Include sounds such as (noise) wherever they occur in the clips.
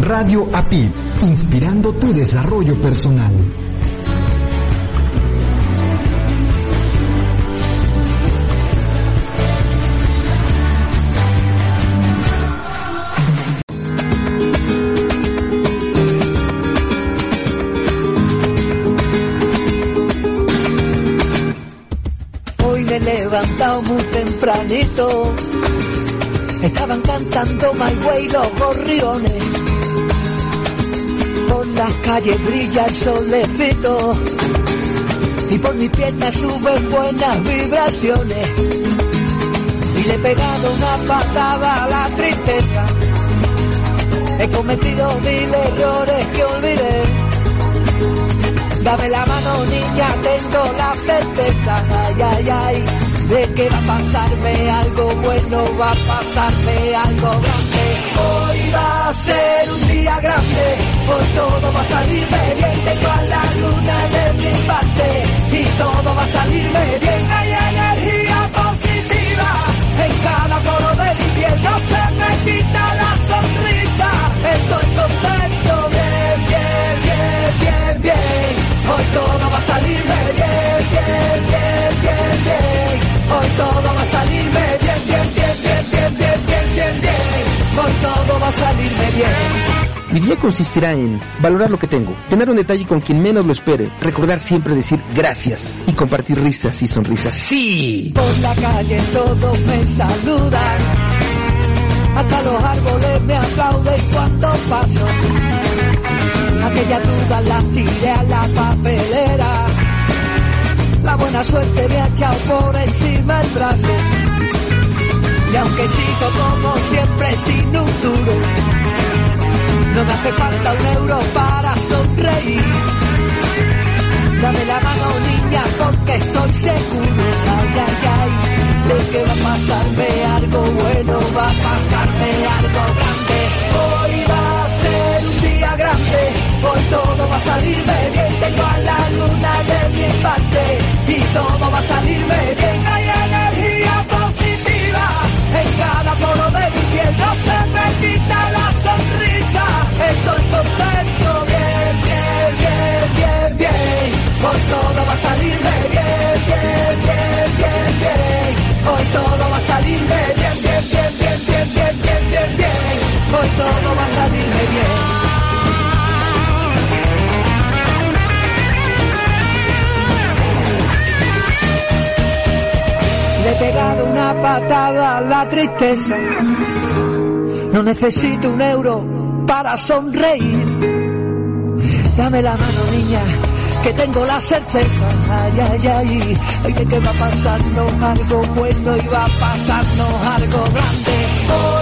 Radio APID, inspirando tu desarrollo personal. Hoy me he levantado muy tempranito. Estaban cantando My Way los gorriones. Las calles brilla el solecito. Y por mi pierna suben buenas vibraciones. Y le he pegado una patada a la tristeza. He cometido mil errores que olvidé. Dame la mano niña, tengo la certeza, ay, ay, ay, de que va a pasarme algo bueno, va a pasarme algo grande. Hoy va a ser un día grande, pues todo va a salirme bien, tengo a la luna de mi parte y todo va a salirme bien. Hay energía positiva en cada poro de mi piel, no se me quita la sonrisa. Estoy contento, bien, bien, bien, bien, bien. Hoy todo va a salirme bien, bien, bien, bien, bien. Hoy todo va a salirme bien, bien, bien, bien, bien, bien, bien, bien, bien. Hoy todo va a salirme bien. Mi día consistirá en valorar lo que tengo, tener un detalle con quien menos lo espere, recordar siempre decir gracias y compartir risas y sonrisas. ¡Sí! Por la calle todos me saludan, hasta los árboles me aplauden cuando paso. Aquella duda la tiré a la papelera, la buena suerte me ha echado por encima el brazo. Y aunque sigo como siempre sin un duro, no me hace falta un euro para sonreír. Dame la mano niña porque estoy seguro, ay, ay, ay, de que va a pasarme algo bueno, va a pasarme algo grande. Hoy va a ser un día grande, hoy todo va a salirme bien, tengo a la luna de mi parte y todo va a salirme bien, Todo va a salirme bien. Le he pegado una patada a la tristeza. No necesito un euro para sonreír. Dame la mano, niña, que tengo la certeza. Ay, ay, ay, ay, de que va a pasarnos algo bueno y va a pasarnos algo grande.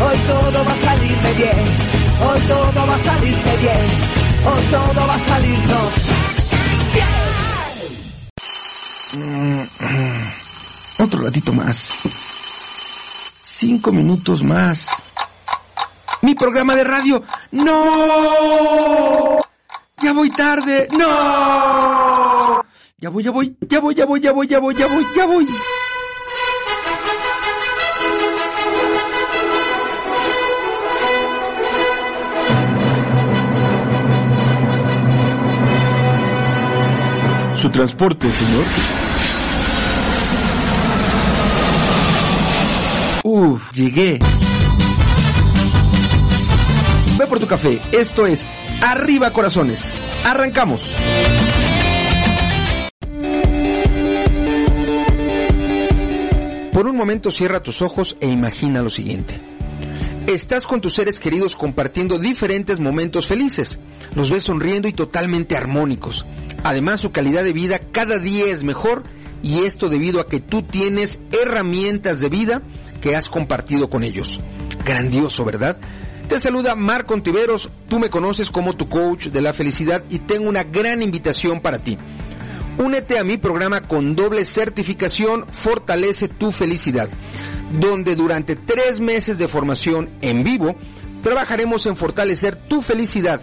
Hoy todo va a salirme bien. Hoy todo va a salirme bien. Hoy todo va a salirnos Otro ratito más. Cinco minutos más. Mi programa de radio. ¡No! Ya voy tarde. ¡No! Ya voy, ya voy, ya voy, ya voy, ya voy, ya voy, ya voy. Su transporte, señor. Uf, llegué. Ve por tu café. Esto es Arriba Corazones. Arrancamos. Por un momento cierra tus ojos e imagina lo siguiente. Estás con tus seres queridos compartiendo diferentes momentos felices. Los ves sonriendo y totalmente armónicos. Además, su calidad de vida cada día es mejor y esto debido a que tú tienes herramientas de vida que has compartido con ellos. Grandioso, ¿verdad? Te saluda Marco Ontiveros, tú me conoces como tu coach de la felicidad y tengo una gran invitación para ti. Únete a mi programa con doble certificación Fortalece tu felicidad, donde durante tres meses de formación en vivo trabajaremos en fortalecer tu felicidad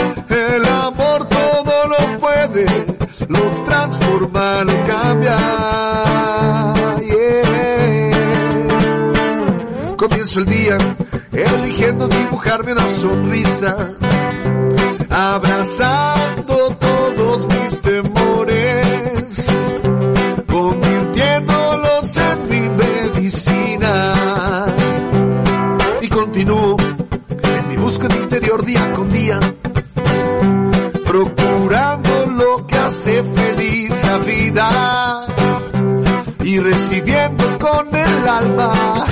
el amor todo lo puede, lo transforma, lo cambia. Comienzo el día eligiendo dibujarme una sonrisa, abrazando todos mis temores, convirtiéndolos en mi medicina. Y continúo en mi búsqueda interior día con día, feliz la vida y recibiendo con el alma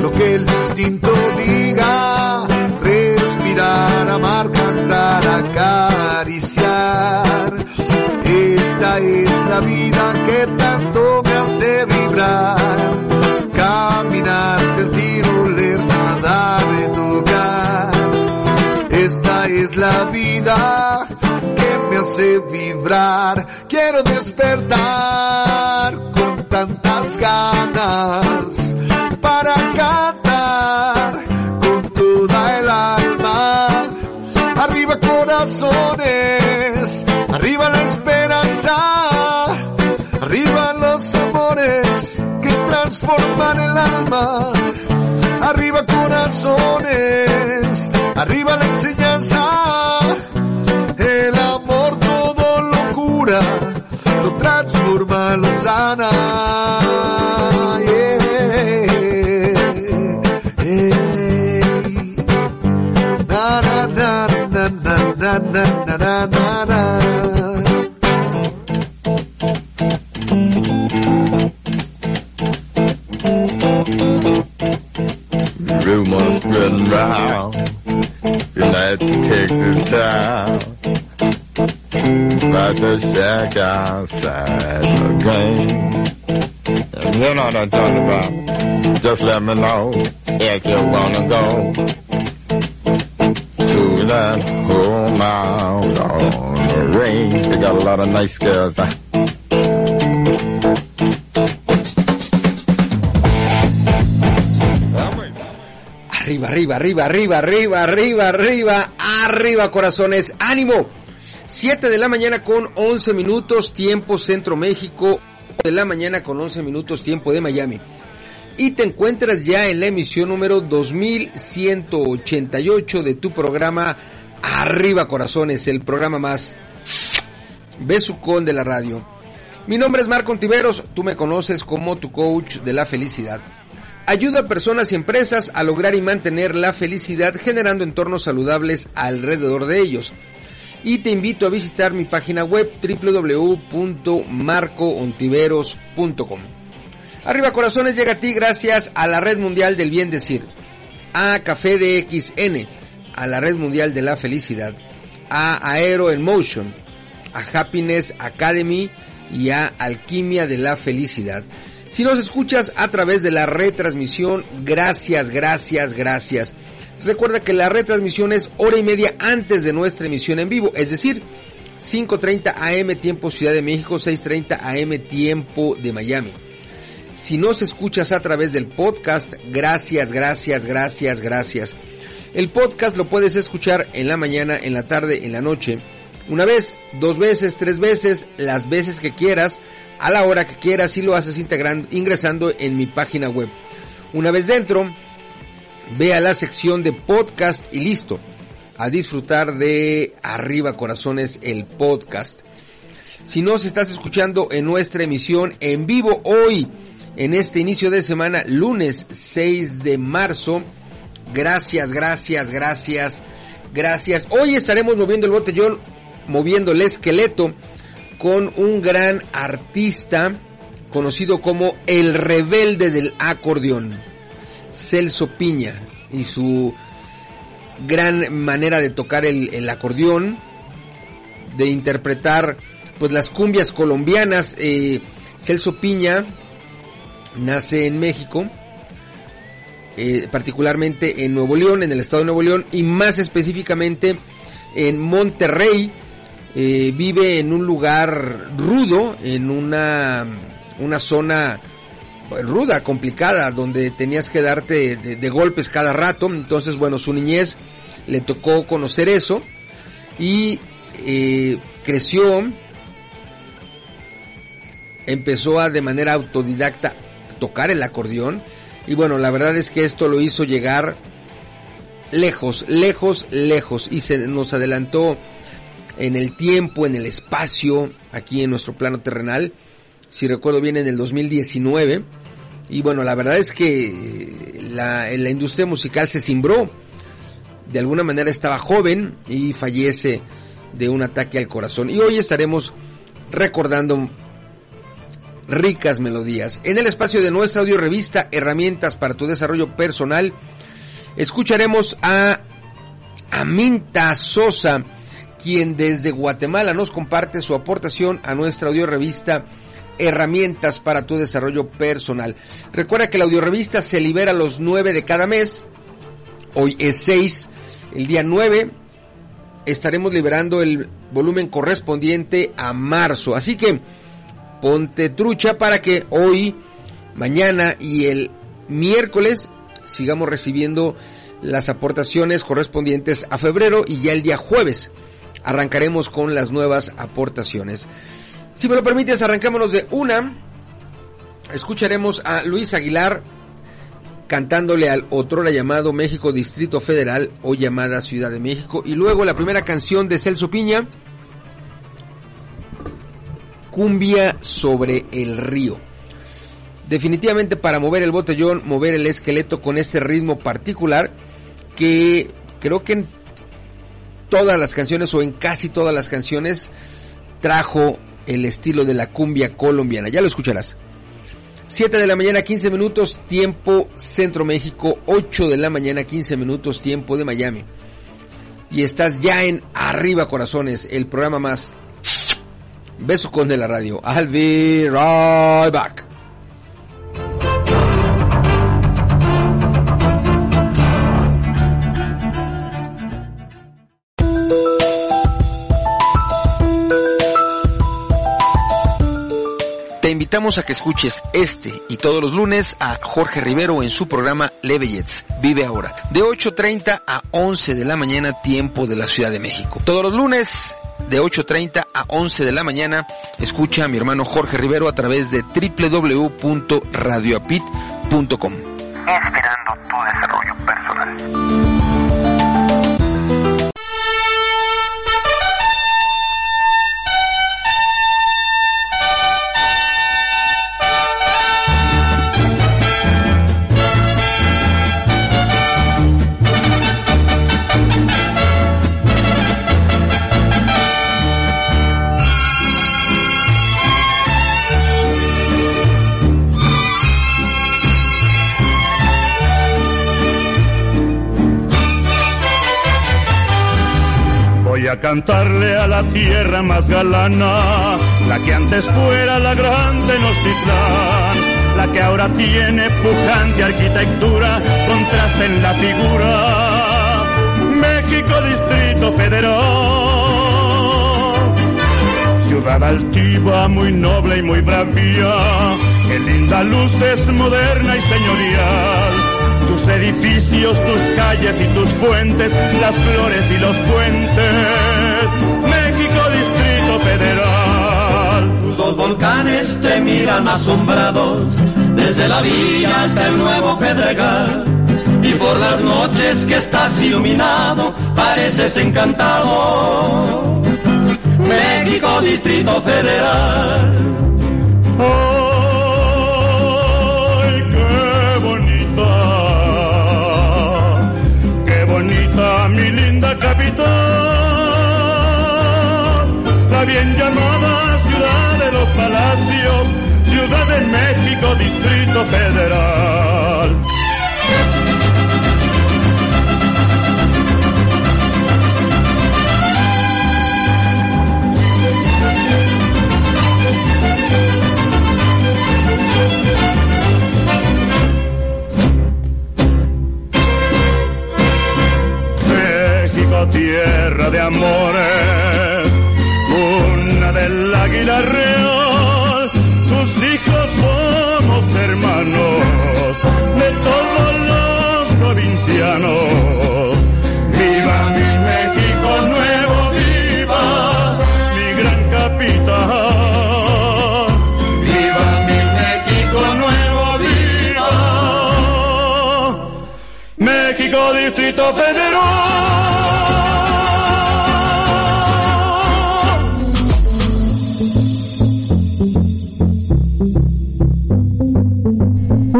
lo que el instinto diga. Respirar, amar, cantar, acariciar. Esta es la vida que tanto me hace vibrar. Caminar, sentir, oler, nadar, tocar. Esta es la vida hace vibrar. Quiero despertar con tantas ganas para cantar con toda el alma. Arriba corazones, arriba la esperanza, arriba los amores que transforman el alma. Arriba corazones, arriba la enseñanza, el amor todo lo cura, lo transforma, lo sana. Yeah, yeah. Na, na, na, rumors spreading round United Texas town. About to shack outside the And you know what I'm talking about. Just let me know if you wanna go To that home out on the range. They got a lot of nice girls Arriba, arriba, arriba, arriba, arriba, arriba, arriba, arriba, corazones, ánimo. 7 de la mañana con 11 minutos, tiempo Centro México, de la mañana con 11 minutos, tiempo de Miami. Y te encuentras ya en la emisión número 2188 de tu programa Arriba Corazones, el programa más besucón de la radio. Mi nombre es Marco Ontiveros, tú me conoces como tu coach de la felicidad. Ayuda a personas y empresas a lograr y mantener la felicidad generando entornos saludables alrededor de ellos. Y te invito a visitar mi página web www.marcoontiveros.com. Arriba Corazones llega a ti gracias a la Red Mundial del Bien Decir, a Café de XN, a la Red Mundial de la Felicidad, a Aero en Motion, a Happiness Academy y a Alquimia de la Felicidad. Si nos escuchas a través de la retransmisión, gracias, gracias, gracias. Recuerda que la retransmisión es hora y media antes de nuestra emisión en vivo, es decir, 5.30 AM tiempo Ciudad de México, 6.30 AM tiempo de Miami. Si nos escuchas a través del podcast, gracias, gracias, gracias, gracias. El podcast lo puedes escuchar en la mañana, en la tarde, en la noche, Una vez, dos veces, tres veces, las veces que quieras, a la hora que quieras y lo haces integrando, ingresando en mi página web. Una vez dentro, ve a la sección de podcast y listo. A disfrutar de Arriba Corazones, el podcast. Si nos estás escuchando en nuestra emisión en vivo hoy, en este inicio de semana, lunes 6 de marzo, gracias, gracias, gracias, gracias. Hoy estaremos moviendo el botellón, moviendo el esqueleto con un gran artista conocido como el rebelde del acordeón, Celso Piña, y su gran manera de tocar el, acordeón, de interpretar pues las cumbias colombianas. Eh, Celso Piña nace en México, eh, particularmente en Nuevo León, en el estado de Nuevo León, y más específicamente en Monterrey. Eh, vive en un lugar rudo, en una, una zona ruda, complicada, donde tenías que darte de, golpes cada rato. Entonces, bueno, su niñez le tocó conocer eso y eh, creció, empezó a de manera autodidacta tocar el acordeón y bueno, la verdad es que esto lo hizo llegar lejos, lejos, lejos y se nos adelantó en el tiempo, en el espacio, aquí en nuestro plano terrenal. Si recuerdo bien, en el 2019 y bueno, la verdad es que la, la industria musical se cimbró. De alguna manera estaba joven y fallece de un ataque al corazón. Y hoy estaremos recordando ricas melodías. En el espacio de nuestra audio revista Herramientas para tu desarrollo personal, escucharemos a Aminta Sosa, quien desde Guatemala nos comparte su aportación a nuestra audio revista herramientas para tu desarrollo personal. Recuerda que la audiorevista se libera los 9 de cada mes. Hoy es 6. El día 9 estaremos liberando el volumen correspondiente a marzo. Así que ponte trucha para que hoy, mañana y el miércoles sigamos recibiendo las aportaciones correspondientes a febrero y ya el día jueves arrancaremos con las nuevas aportaciones. Si me lo permites, arrancámonos de una. Escucharemos a Luis Aguilar cantándole al otrora llamado México Distrito Federal o llamada Ciudad de México. Y luego la primera canción de Celso Piña, Cumbia sobre el río. Definitivamente para mover el botellón, mover el esqueleto con este ritmo particular que creo que en todas las canciones o en casi todas las canciones trajo el estilo de la cumbia colombiana. Ya lo escucharás. 7 de la mañana 15 minutos tiempo Centro México, 8 de la mañana 15 minutos tiempo de Miami. Y estás ya en Arriba Corazones, el programa más beso con de la radio. I'll be right back. Invitamos a que escuches este y todos los lunes a Jorge Rivero en su programa Levellets, Vive Ahora, de 8.30 a 11 de la mañana, tiempo de la Ciudad de México. Todos los lunes de 8.30 a 11 de la mañana, escucha a mi hermano Jorge Rivero a través de www.radioapit.com. Inspirando tu desarrollo personal. Cantarle a la tierra más galana, la que antes fuera la grande Tenochtitlán, la que ahora tiene pujante arquitectura, contraste en la figura, México Distrito Federal. Ciudad altiva, muy noble y muy bravía, que linda luz es moderna y señorial tus edificios, tus calles y tus fuentes, las flores y los puentes. México los volcanes te miran asombrados, desde la villa hasta el nuevo Pedregal. Y por las noches que estás iluminado, pareces encantado. México, Distrito Federal. ¡Ay, linda capital! La bien llamada ciudad de los palacios, Ciudad de México, Distrito Federal. Tierra de amores, una del águila real, tus hijos somos hermanos de todos los provincianos. Viva mi México nuevo, viva mi gran capital. Viva mi México nuevo, viva México Distrito Federal.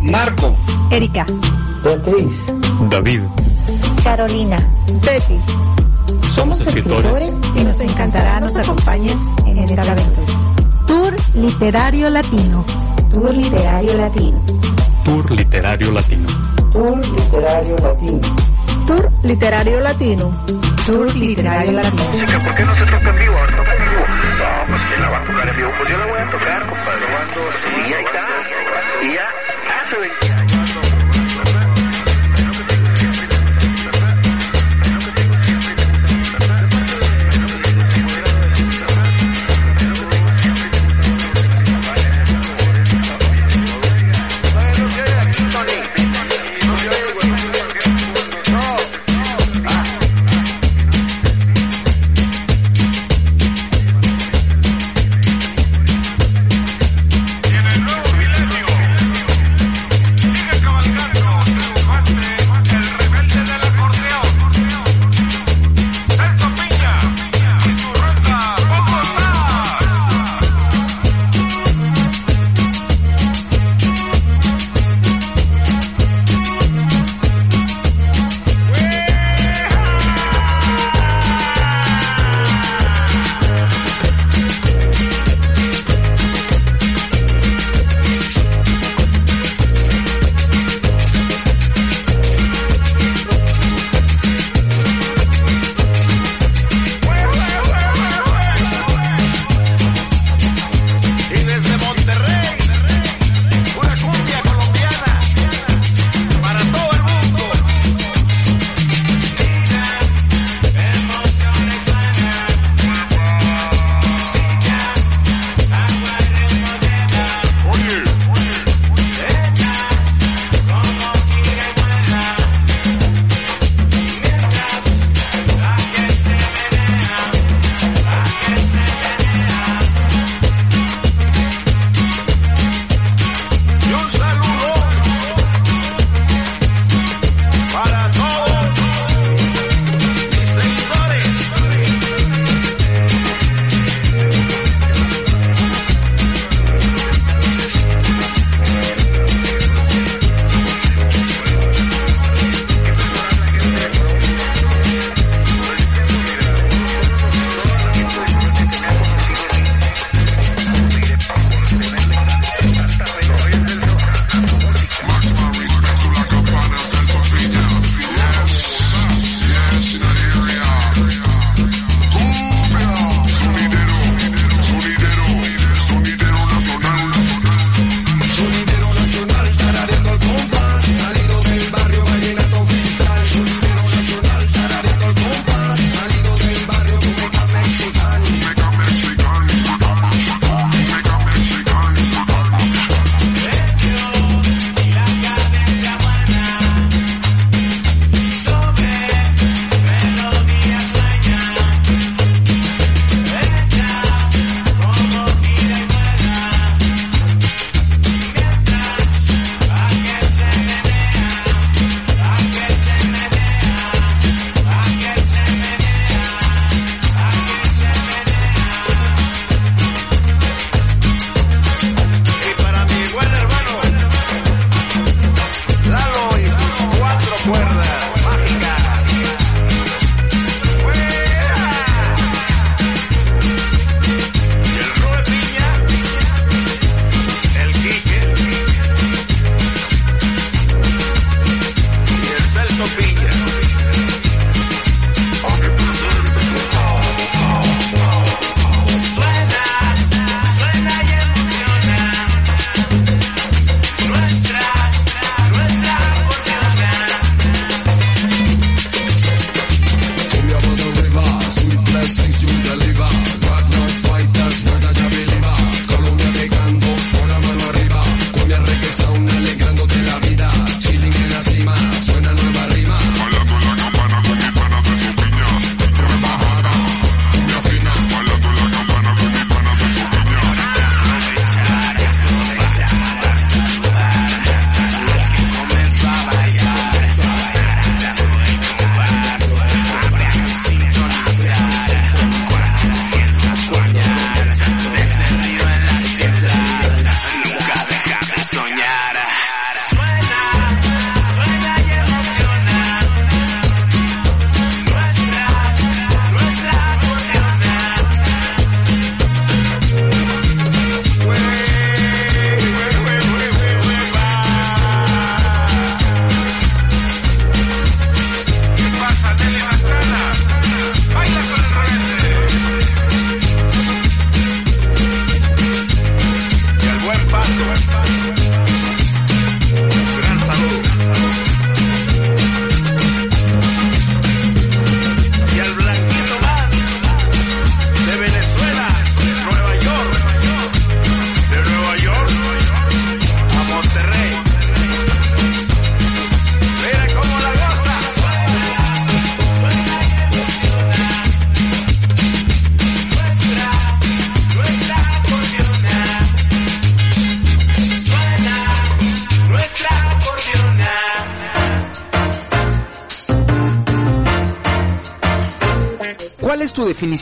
Marco, Erika, Beatriz, David, Carolina, Betty. Somos escritores y nos encantará nos acompañes en esta aventura. Tour Literario Latino. Tour Literario Latino. Tour Literario Latino. Tour Literario Latino. Tour Literario Latino. Tour Literario Latino. ¿Por qué no se toca en vivo? Ahora toca en vivo. No, pues que la va a tocar en vivo. Pues yo la voy a tocar, compadre. Probando, sí, ahí está. Y ya, hace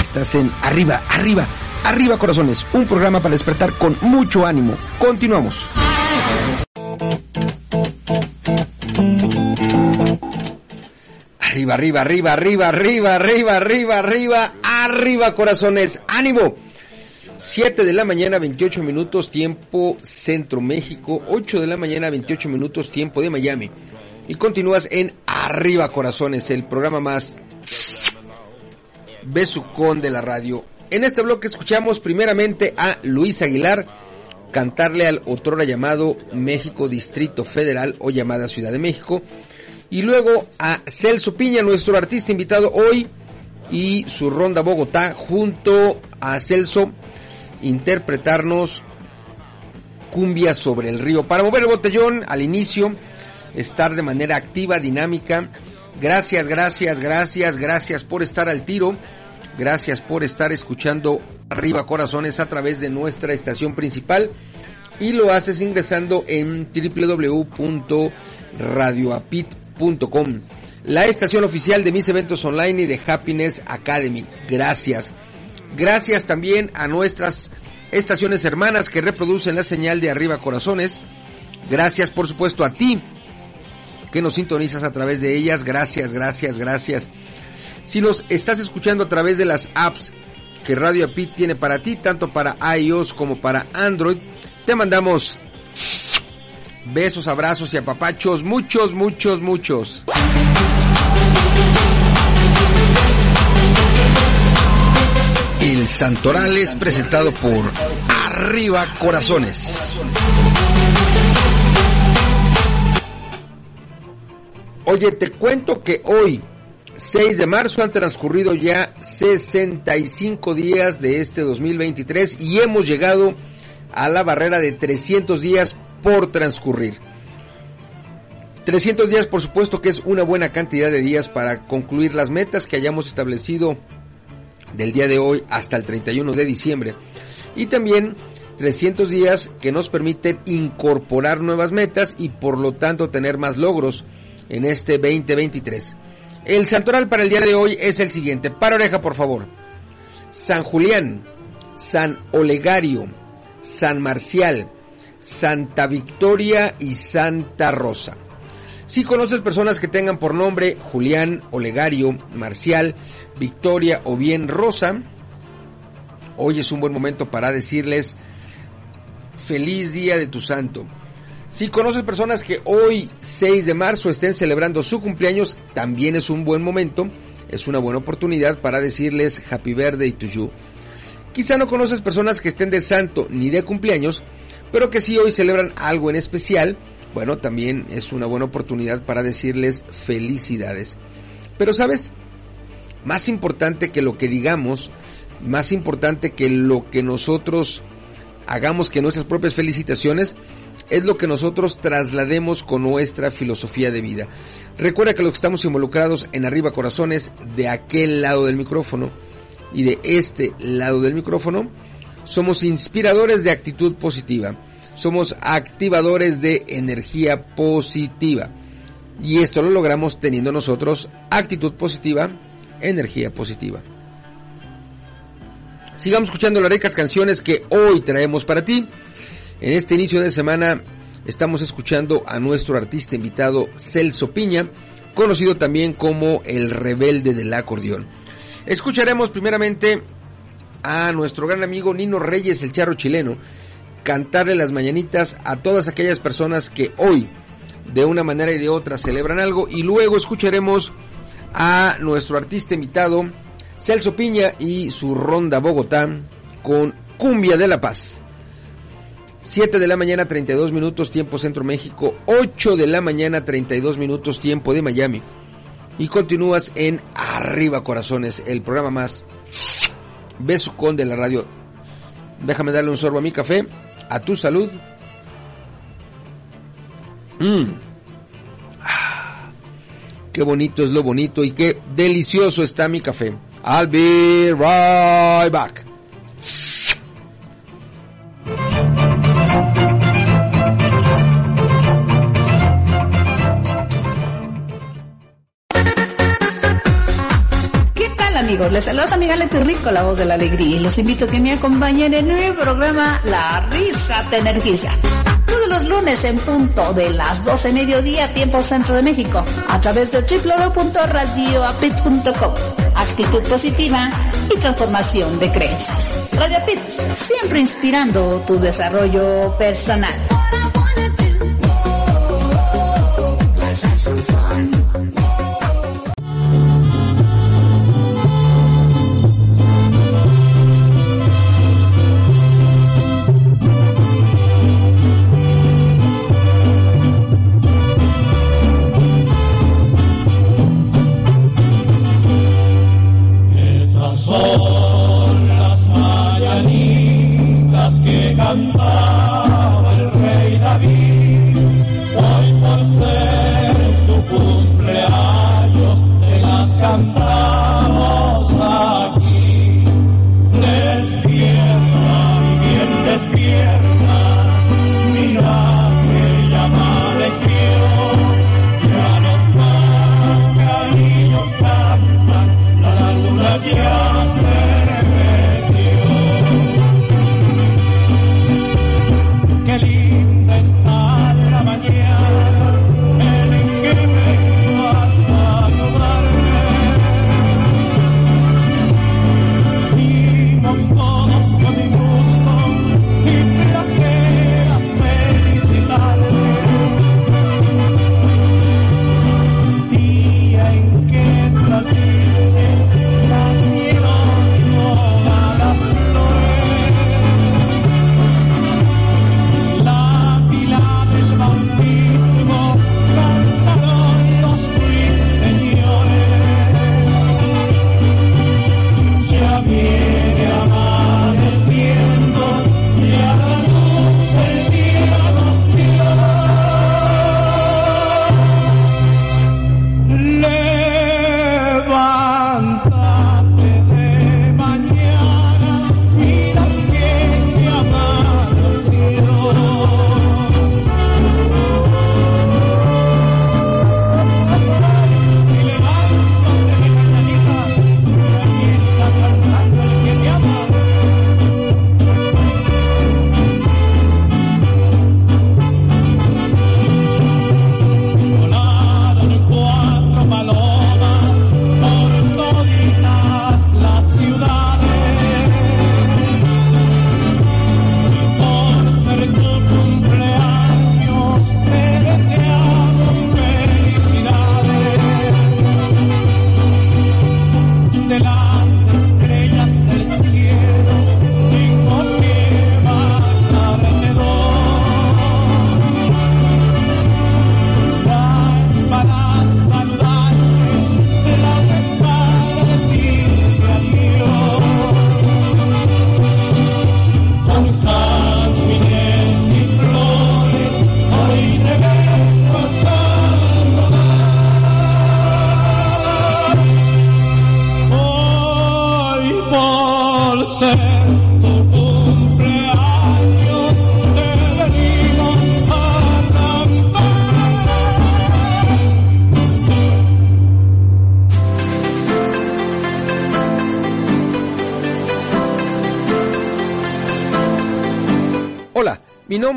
Estás en Arriba, Arriba, Arriba Corazones, un programa para despertar con mucho ánimo. Continuamos. Arriba, arriba, arriba, arriba, arriba, arriba, arriba, arriba, arriba, corazones. ¡Ánimo! 7 de la mañana, 28 minutos, tiempo Centro México. 8 de la mañana, 28 minutos, tiempo de Miami. Y continúas en Arriba, corazones, el programa más besucón de la radio. En este bloque escuchamos primeramente a Luis Aguilar cantarle al otrora llamado México Distrito Federal o llamada Ciudad de México. Y luego a Celso Piña, nuestro artista invitado hoy, y su ronda Bogotá, junto a Celso, interpretarnos cumbia sobre el río. Para mover el botellón al inicio, estar de manera activa, dinámica. Gracias, gracias, gracias, gracias por estar al tiro. Gracias por estar escuchando Arriba Corazones a través de nuestra estación principal. Y lo haces ingresando en www.radioapit.com, la estación oficial de mis eventos online y de Happiness Academy. Gracias. Gracias también a nuestras estaciones hermanas que reproducen la señal de Arriba Corazones. Gracias por supuesto a ti que nos sintonizas a través de ellas. Gracias, gracias, gracias. Si nos estás escuchando a través de las apps que Radio Apit tiene para ti, tanto para iOS como para Android, te mandamos besos, abrazos y apapachos, muchos, muchos, muchos. El Santoral es presentado por Arriba Corazones. Oye, te cuento que hoy, 6 de marzo, han transcurrido ya 65 días de este 2023 y hemos llegado a la barrera de 300 días por transcurrir. 300 días, por supuesto, que es una buena cantidad de días para concluir las metas que hayamos establecido del día de hoy hasta el 31 de diciembre. Y también 300 días que nos permiten incorporar nuevas metas y por lo tanto tener más logros en este 2023. El santoral para el día de hoy es el siguiente. Para oreja, por favor. San Julián, San Olegario, San Marcial, Santa Victoria y Santa Rosa. Si conoces personas que tengan por nombre Julián, Olegario, Marcial, Victoria o bien Rosa, hoy es un buen momento para decirles feliz día de tu santo. Si conoces personas que hoy 6 de marzo estén celebrando su cumpleaños, también es un buen momento, es una buena oportunidad para decirles Happy Birthday to you. Quizá no conoces personas que estén de santo ni de cumpleaños, pero que si hoy celebran algo en especial, bueno, también es una buena oportunidad para decirles felicidades. Pero sabes, más importante que lo que digamos, más importante que lo que nosotros hagamos que nuestras propias felicitaciones, es lo que nosotros traslademos con nuestra filosofía de vida. Recuerda que los que estamos involucrados en Arriba Corazones, de aquel lado del micrófono y de este lado del micrófono, somos inspiradores de actitud positiva, somos activadores de energía positiva. Y esto lo logramos teniendo nosotros actitud positiva, energía positiva. Sigamos escuchando las ricas canciones que hoy traemos para ti. En este inicio de semana estamos escuchando a nuestro artista invitado Celso Piña, conocido también como el rebelde del acordeón. Escucharemos primeramente a nuestro gran amigo Nino Reyes, el charro chileno, cantarle las mañanitas a todas aquellas personas que hoy, de una manera y de otra, celebran algo. Y luego escucharemos a nuestro artista invitado, Celso Piña, y su ronda Bogotá con Cumbia de la Paz. 7 de la mañana 32 minutos tiempo Centro México, 8 de la mañana 32 minutos tiempo de Miami. Y continúas en Arriba Corazones, el programa más besucón de la radio. Déjame darle un sorbo a mi café, a tu salud. Mmm. Qué bonito es lo bonito y qué delicioso está mi café. I'll be right back. Amigos? Les saluda su amiga Leti Rico, la voz de la alegría, y los invito a que me acompañen en el programa La Risa Te Energiza. Todos los lunes en punto de las 12 mediodía, tiempo centro de México, a través de www.radioapit.com. Actitud positiva y transformación de creencias. Radio Apit, siempre inspirando tu desarrollo personal.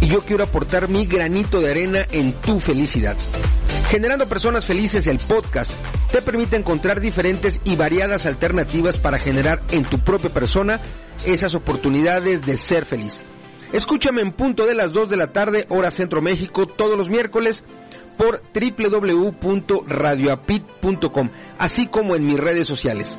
Y yo quiero aportar mi granito de arena en tu felicidad. Generando Personas Felices, el podcast, te permite encontrar diferentes y variadas alternativas para generar en tu propia persona esas oportunidades de ser feliz. Escúchame en punto de las 2 de la tarde, hora Centro México, todos los miércoles por www.radioapit.com, así como en mis redes sociales.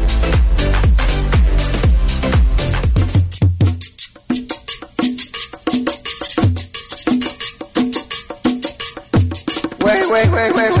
wait, wait.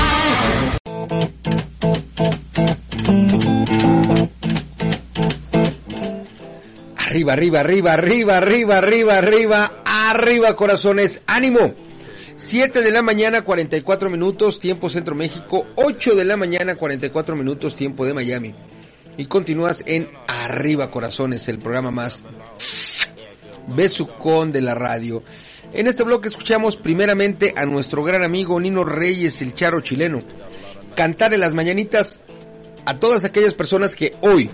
Arriba, arriba, arriba, arriba, arriba, arriba, arriba, arriba, corazones, ánimo. 7 de la mañana, 44 minutos, tiempo Centro México, 8 de la mañana, 44 minutos, tiempo de Miami. Y continúas en Arriba Corazones, el programa más besucón de la radio. En este bloque escuchamos primeramente a nuestro gran amigo Nino Reyes, el charo chileno, cantar en las mañanitas a todas aquellas personas que hoy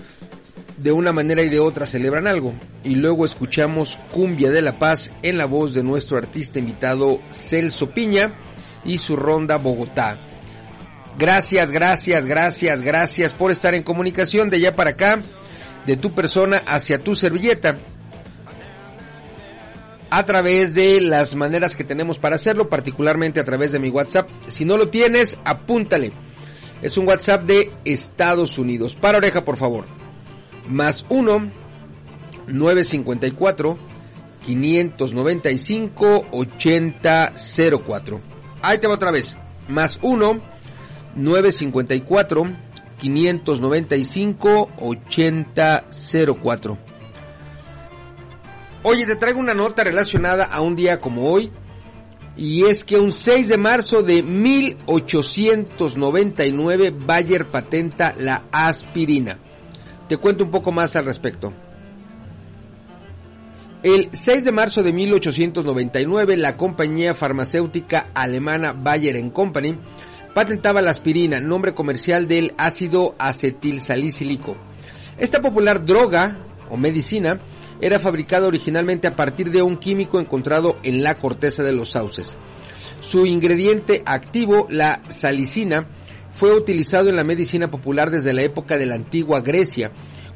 de una manera y de otra celebran algo. Y luego escuchamos Cumbia de la Paz en la voz de nuestro artista invitado Celso Piña y su ronda Bogotá. Gracias, gracias, gracias, gracias por estar en comunicación de allá para acá, de tu persona hacia tu servilleta. A través de las maneras que tenemos para hacerlo, particularmente a través de mi WhatsApp. Si no lo tienes, apúntale. Es un WhatsApp de Estados Unidos. Para oreja, por favor más 1 954 595 8004. Ahí te va otra vez. Más 1 954 595 8004. Oye, te traigo una nota relacionada a un día como hoy. Y es que un 6 de marzo de 1899 Bayer patenta la aspirina. Te cuento un poco más al respecto. El 6 de marzo de 1899, la compañía farmacéutica alemana Bayer Company patentaba la aspirina, nombre comercial del ácido acetilsalicílico. Esta popular droga o medicina era fabricada originalmente a partir de un químico encontrado en la corteza de los sauces. Su ingrediente activo, la salicina, fue utilizado en la medicina popular desde la época de la antigua Grecia,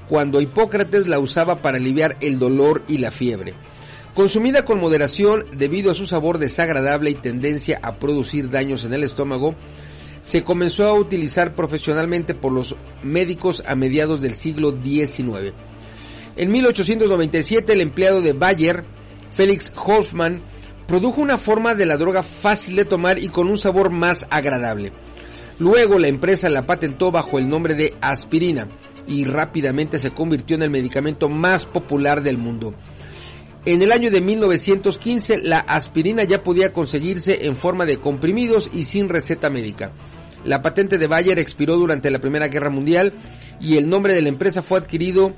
cuando Hipócrates la usaba para aliviar el dolor y la fiebre. Consumida con moderación debido a su sabor desagradable y tendencia a producir daños en el estómago, se comenzó a utilizar profesionalmente por los médicos a mediados del siglo XIX. En 1897 el empleado de Bayer, Felix Hoffman, produjo una forma de la droga fácil de tomar y con un sabor más agradable. Luego la empresa la patentó bajo el nombre de aspirina y rápidamente se convirtió en el medicamento más popular del mundo. En el año de 1915 la aspirina ya podía conseguirse en forma de comprimidos y sin receta médica. La patente de Bayer expiró durante la Primera Guerra Mundial y el nombre de la empresa fue adquirido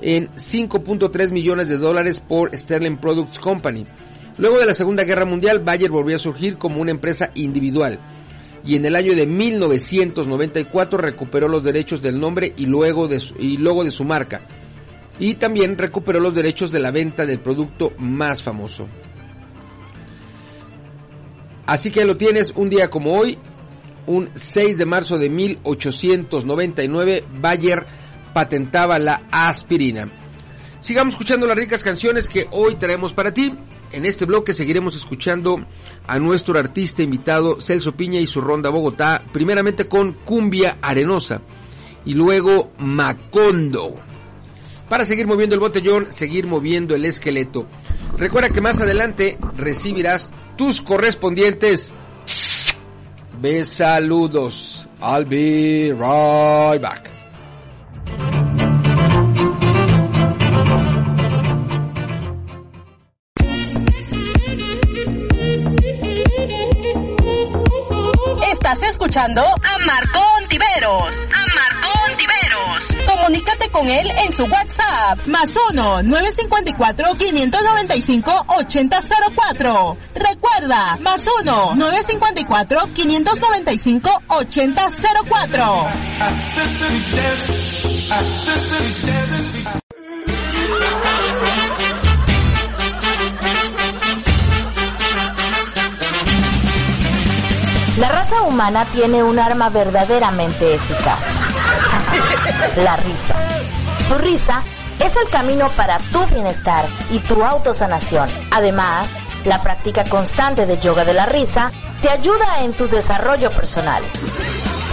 en 5.3 millones de dólares por Sterling Products Company. Luego de la Segunda Guerra Mundial, Bayer volvió a surgir como una empresa individual y en el año de 1994 recuperó los derechos del nombre y luego de su, y luego de su marca. Y también recuperó los derechos de la venta del producto más famoso. Así que lo tienes un día como hoy, un 6 de marzo de 1899, Bayer patentaba la aspirina. Sigamos escuchando las ricas canciones que hoy traemos para ti. En este bloque seguiremos escuchando a nuestro artista invitado Celso Piña y su ronda Bogotá, primeramente con Cumbia Arenosa y luego Macondo. Para seguir moviendo el botellón, seguir moviendo el esqueleto. Recuerda que más adelante recibirás tus correspondientes besaludos. I'll be right back. Estás escuchando a Marco Ontiveros. A Marco Ontiveros. Comunícate con él en su WhatsApp. Más 1 954 595 8004. Recuerda, más 1 humana tiene un arma verdaderamente eficaz. La risa. Tu risa es el camino para tu bienestar y tu autosanación. Además, la práctica constante de yoga de la risa te ayuda en tu desarrollo personal.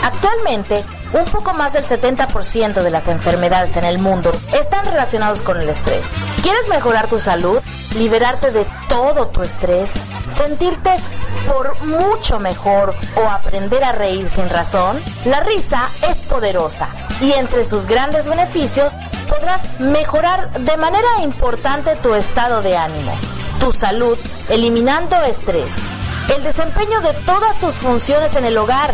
Actualmente, un poco más del 70% de las enfermedades en el mundo están relacionados con el estrés. ¿Quieres mejorar tu salud? ¿Liberarte de todo tu estrés? ¿Sentirte por mucho mejor o aprender a reír sin razón? La risa es poderosa y entre sus grandes beneficios podrás mejorar de manera importante tu estado de ánimo, tu salud, eliminando estrés el desempeño de todas tus funciones en el hogar,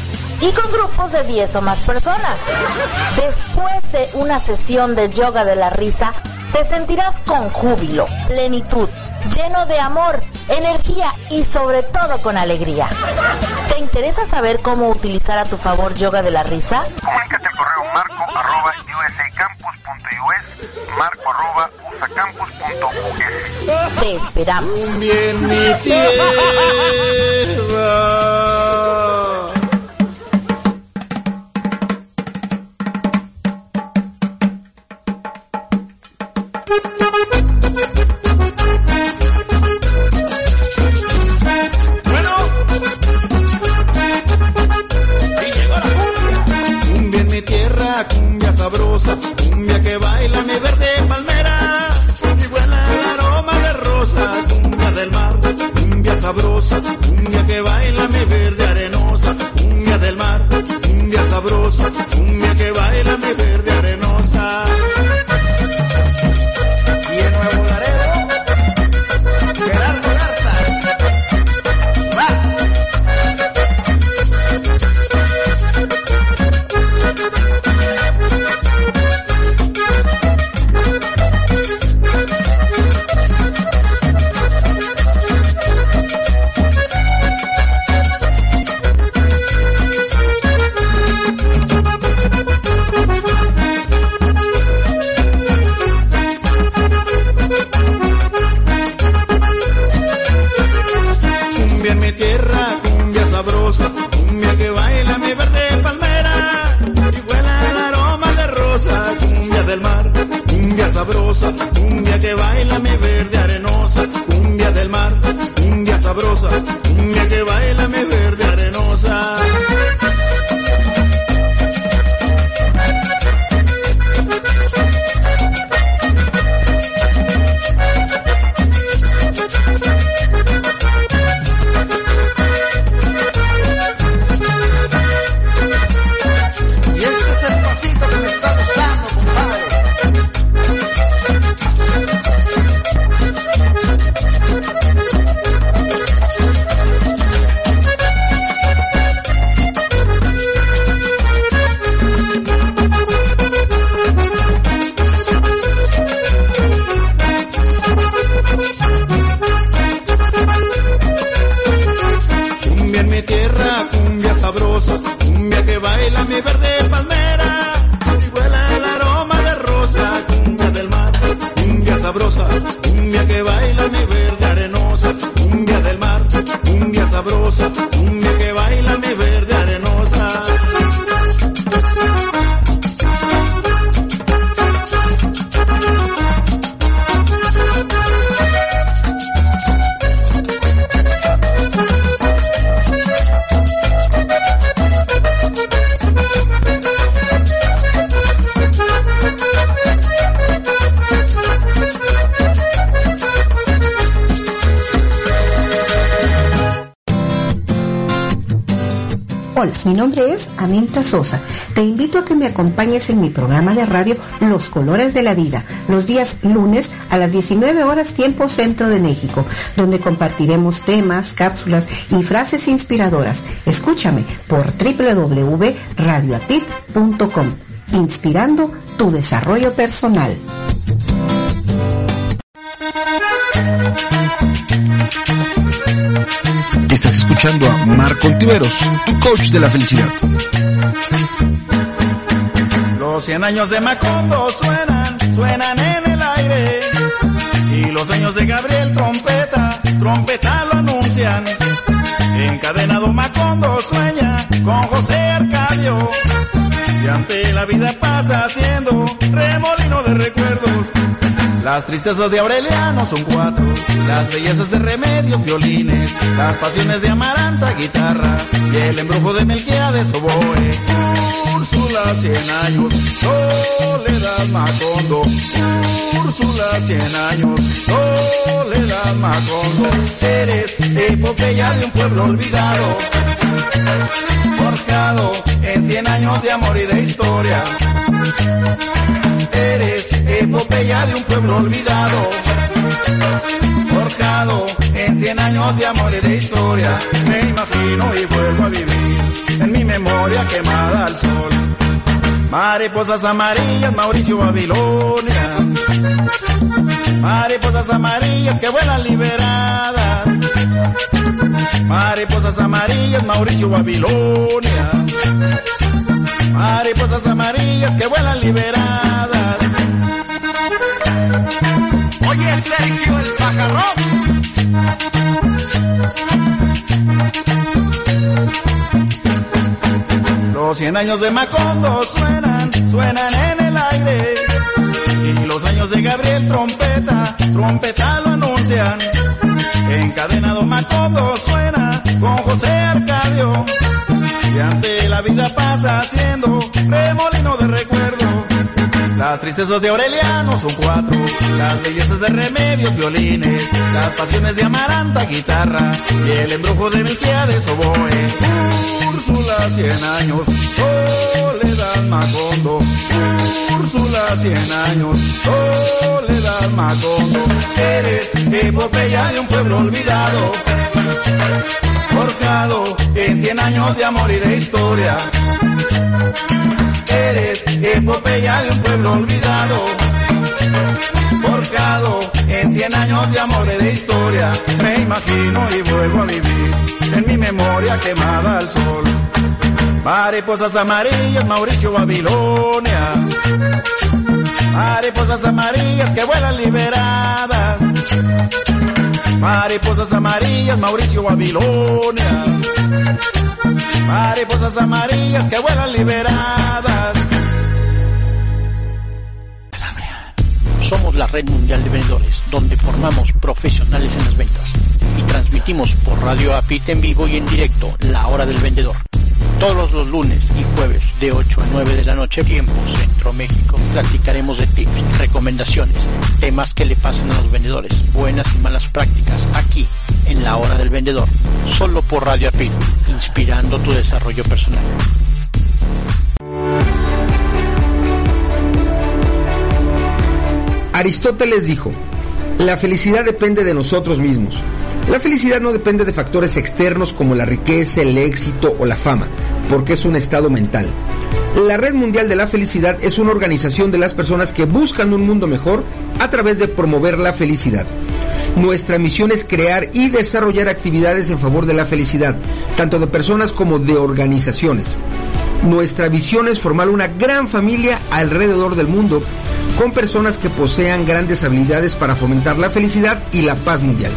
y con grupos de 10 o más personas. Después de una sesión de yoga de la risa, te sentirás con júbilo, plenitud, lleno de amor, energía y sobre todo con alegría. ¿Te interesa saber cómo utilizar a tu favor yoga de la risa? Comunícate al correo marco arroba usacampus.us, marco arroba usacampus.us. Te esperamos. Bien mi tierra. Cumbia Te invito a que me acompañes en mi programa de radio Los Colores de la Vida, los días lunes a las 19 horas tiempo centro de México, donde compartiremos temas, cápsulas y frases inspiradoras. Escúchame por www.radioapit.com, inspirando tu desarrollo personal. Estás escuchando a Marco Ontiveros, tu coach de la felicidad. Los 100 años de Macondo suenan, suenan en el aire. Y los años de Gabriel Trompeta, trompeta lo anuncian. Encadenado Macondo sueña con José Arcadio. Y ante la vida pasa haciendo remolino de recuerdos. Las tristezas de Aureliano son cuatro, las bellezas de Remedios, violines, las pasiones de Amaranta, guitarra, y el embrujo de Melquiades, oboe. Úrsula, cien años, soledad Macondo. Úrsula, cien años, soledad Macondo. Eres epopeya de un pueblo olvidado, forjado en cien años de amor y de historia. Eres epopeya de un pueblo olvidado, forjado en cien años de amor y de historia. Me imagino y vuelvo a vivir en mi memoria quemada al sol. Mariposas amarillas, Mauricio Babilonia. Mariposas amarillas que vuelan liberadas. Mariposas amarillas, Mauricio Babilonia. Mariposas amarillas que vuelan liberadas. Oye Sergio el pajarón. Los cien años de Macondo suenan, suenan en el aire. Y los años de Gabriel Trompeta, trompeta lo anuncian. Encadenado Macondo suena con José Arcadio. Y ante la vida pasa haciendo remolino de recuerdo. Las tristezas de Aureliano son cuatro, las bellezas de Remedios, violines, las pasiones de Amaranta, guitarra, y el embrujo de Melquiades, oboe. Úrsula, cien años, soledad Macondo. Úrsula, cien años, soledad Macondo. Eres epopeya de un pueblo olvidado, forjado en cien años de amor y de historia. Epopeya de un pueblo olvidado, forjado en cien años de amor y de historia. Me imagino y vuelvo a vivir en mi memoria quemada al sol. Mariposas amarillas, Mauricio Babilonia. Mariposas amarillas que vuelan liberadas. Mariposas amarillas, Mauricio Babilonia. Mariposas amarillas que vuelan liberadas. La red mundial de vendedores, donde formamos profesionales en las ventas y transmitimos por Radio APIT en vivo y en directo la hora del vendedor. Todos los lunes y jueves de 8 a 9 de la noche, tiempo Centro México, platicaremos de tips, recomendaciones, temas que le pasan a los vendedores, buenas y malas prácticas, aquí en la hora del vendedor, solo por Radio APIT, inspirando tu desarrollo personal. Aristóteles dijo, la felicidad depende de nosotros mismos. La felicidad no depende de factores externos como la riqueza, el éxito o la fama, porque es un estado mental. La Red Mundial de la Felicidad es una organización de las personas que buscan un mundo mejor a través de promover la felicidad. Nuestra misión es crear y desarrollar actividades en favor de la felicidad, tanto de personas como de organizaciones. Nuestra visión es formar una gran familia alrededor del mundo con personas que posean grandes habilidades para fomentar la felicidad y la paz mundial.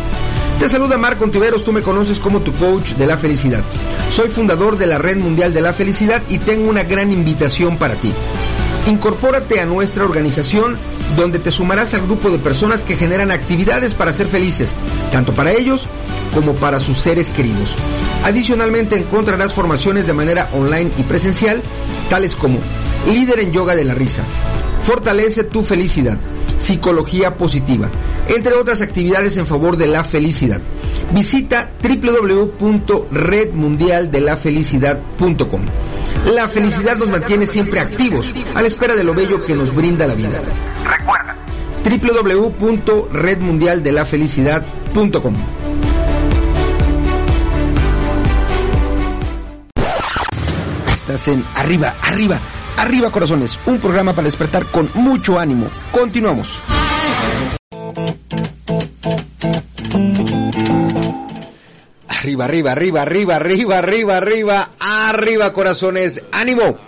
Te saluda Marco Ontiveros, tú me conoces como tu coach de la felicidad. Soy fundador de la Red Mundial de la Felicidad y tengo una gran invitación para ti. Incorpórate a nuestra organización donde te sumarás al grupo de personas que generan actividades para ser felices, tanto para ellos como para sus seres queridos. Adicionalmente encontrarás formaciones de manera online y presencial, tales como líder en yoga de la risa, fortalece tu felicidad, psicología positiva, entre otras actividades en favor de la felicidad. Visita www.redmundialdelafelicidad.com. La felicidad nos mantiene siempre activos, a la espera de lo bello que nos brinda la vida. Recuerda www.redmundialdelafelicidad.com. Estás en Arriba, Arriba, Arriba Corazones, un programa para despertar con mucho ánimo. Continuamos. Arriba, arriba, arriba, arriba, arriba, arriba, arriba, arriba corazones, ánimo.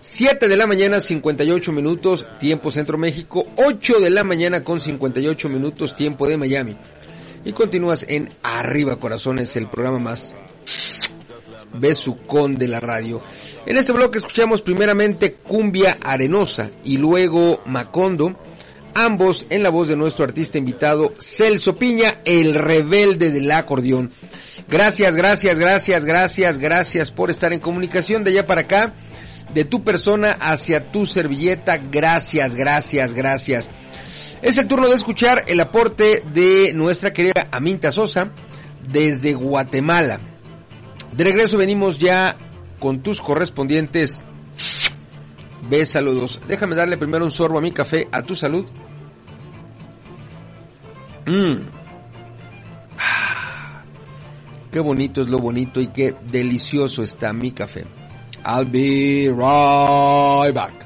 7 de la mañana, 58 minutos, tiempo Centro México, 8 de la mañana con 58 minutos, tiempo de Miami. Y continúas en Arriba Corazones, el programa más besucón de la radio. En este bloque escuchamos primeramente Cumbia Arenosa y luego Macondo, ambos en la voz de nuestro artista invitado Celso Piña, el rebelde del acordeón. Gracias, gracias, gracias, gracias, gracias por estar en comunicación de allá para acá, de tu persona hacia tu servilleta. Gracias, gracias, gracias. Es el turno de escuchar el aporte de nuestra querida Aminta Sosa desde Guatemala. De regreso venimos ya con tus correspondientes Ves saludos. Déjame darle primero un sorbo a mi café, a tu salud. Mmm. (sighs) Qué bonito es lo bonito y qué delicioso está mi café. I'll be right back.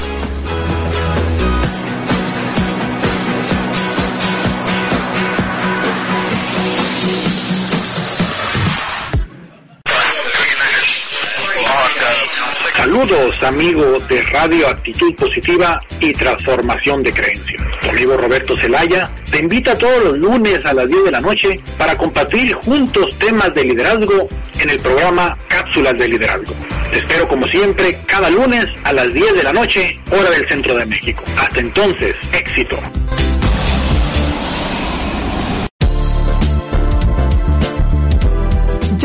Saludos amigos de Radio Actitud Positiva y Transformación de Creencias. Tu amigo Roberto Zelaya te invita todos los lunes a las 10 de la noche para compartir juntos temas de liderazgo en el programa Cápsulas de Liderazgo. Te espero como siempre cada lunes a las 10 de la noche, hora del centro de México. Hasta entonces, éxito.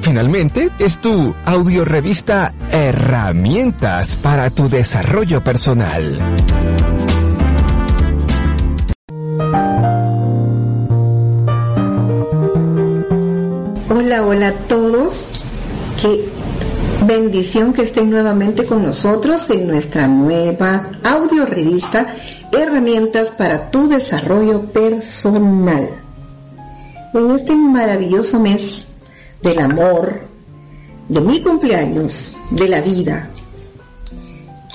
Finalmente, es tu audiorevista Herramientas para tu desarrollo personal. Hola, hola a todos. Qué bendición que estén nuevamente con nosotros en nuestra nueva audio revista Herramientas para tu desarrollo personal. en este maravilloso mes del amor, de mi cumpleaños, de la vida,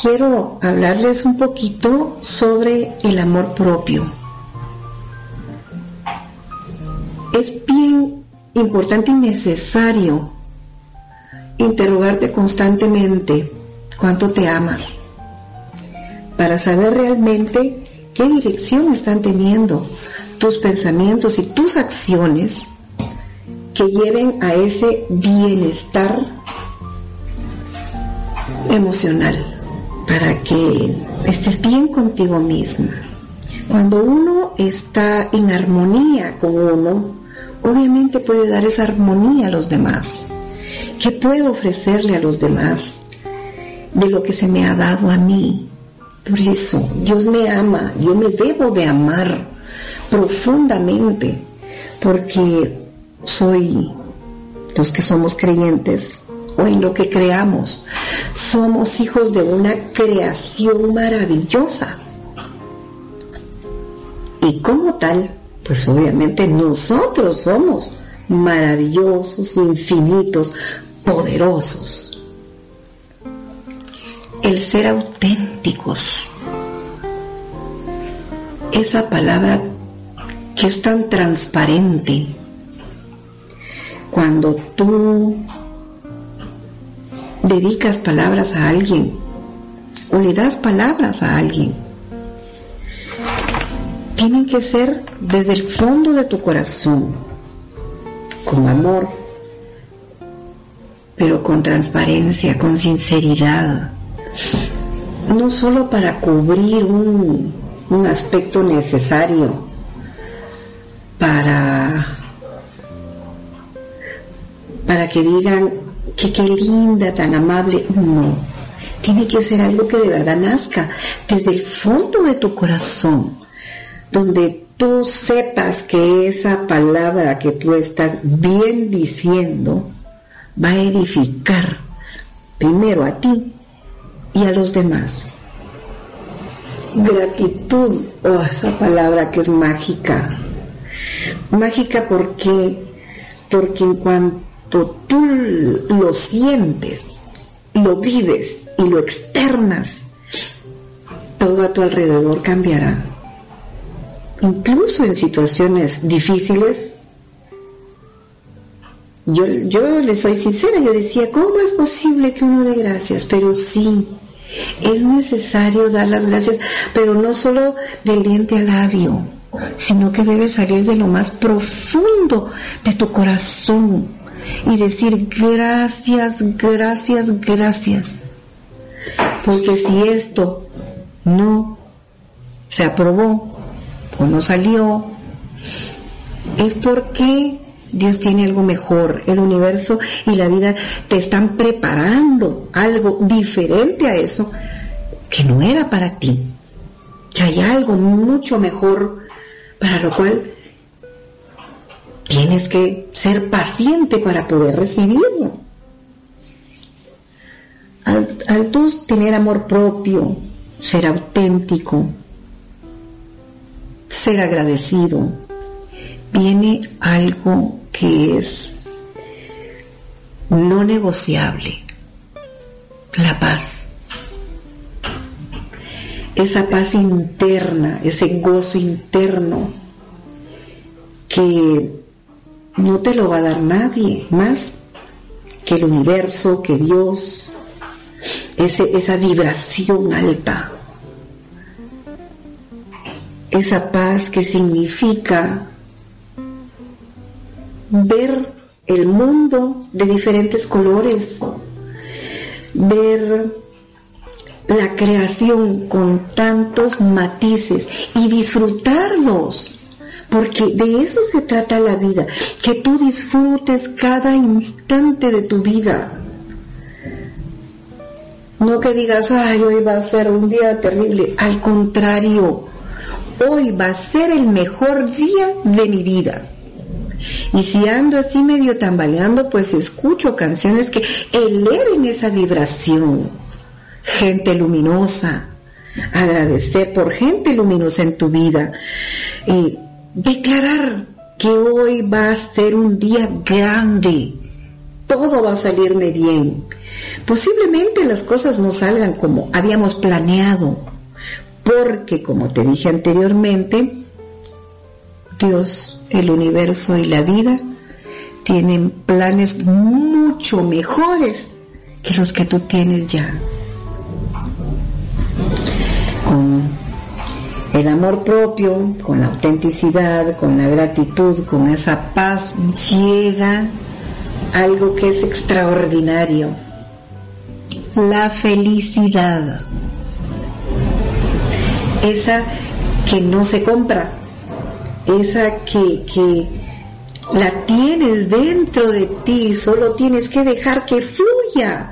quiero hablarles un poquito sobre el amor propio. Es bien importante y necesario interrogarte constantemente cuánto te amas para saber realmente qué dirección están teniendo tus pensamientos y tus acciones que lleven a ese bienestar emocional, para que estés bien contigo misma. Cuando uno está en armonía con uno, obviamente puede dar esa armonía a los demás. ¿Qué puedo ofrecerle a los demás de lo que se me ha dado a mí? Por eso, Dios me ama, yo me debo de amar profundamente, porque soy los que somos creyentes o en lo que creamos. Somos hijos de una creación maravillosa. Y como tal, pues obviamente nosotros somos maravillosos, infinitos, poderosos. El ser auténticos. Esa palabra que es tan transparente. Cuando tú dedicas palabras a alguien o le das palabras a alguien, tienen que ser desde el fondo de tu corazón, con amor, pero con transparencia, con sinceridad, no solo para cubrir un, un aspecto necesario para para que digan que qué linda, tan amable, no. Tiene que ser algo que de verdad nazca desde el fondo de tu corazón, donde tú sepas que esa palabra que tú estás bien diciendo va a edificar primero a ti y a los demás. Gratitud, oh, esa palabra que es mágica. Mágica porque, porque en cuanto tú lo sientes, lo vives y lo externas, todo a tu alrededor cambiará. Incluso en situaciones difíciles, yo, yo le soy sincera, yo decía, ¿cómo es posible que uno dé gracias? Pero sí, es necesario dar las gracias, pero no solo del diente al labio, sino que debe salir de lo más profundo de tu corazón y decir gracias, gracias, gracias. Porque si esto no se aprobó o no salió, es porque Dios tiene algo mejor. El universo y la vida te están preparando algo diferente a eso que no era para ti. Que hay algo mucho mejor para lo cual tienes que ser paciente para poder recibirlo. Al, al tú tener amor propio, ser auténtico, ser agradecido, viene algo que es no negociable, la paz. Esa paz interna, ese gozo interno que no te lo va a dar nadie más que el universo, que Dios, ese, esa vibración alta, esa paz que significa ver el mundo de diferentes colores, ver la creación con tantos matices y disfrutarlos, porque de eso se trata la vida, que tú disfrutes cada instante de tu vida. No que digas, ay, hoy va a ser un día terrible, al contrario, hoy va a ser el mejor día de mi vida. Y si ando así medio tambaleando, pues escucho canciones que eleven esa vibración. Gente luminosa. Agradecer por gente luminosa en tu vida. Y declarar que hoy va a ser un día grande. Todo va a salirme bien. Posiblemente las cosas no salgan como habíamos planeado, porque como te dije anteriormente, Dios, el universo y la vida tienen planes mucho mejores que los que tú tienes ya. El amor propio, con la autenticidad, con la gratitud, con esa paz, llega algo que es extraordinario. La felicidad. Esa que no se compra, esa que, que la tienes dentro de ti, solo tienes que dejar que fluya.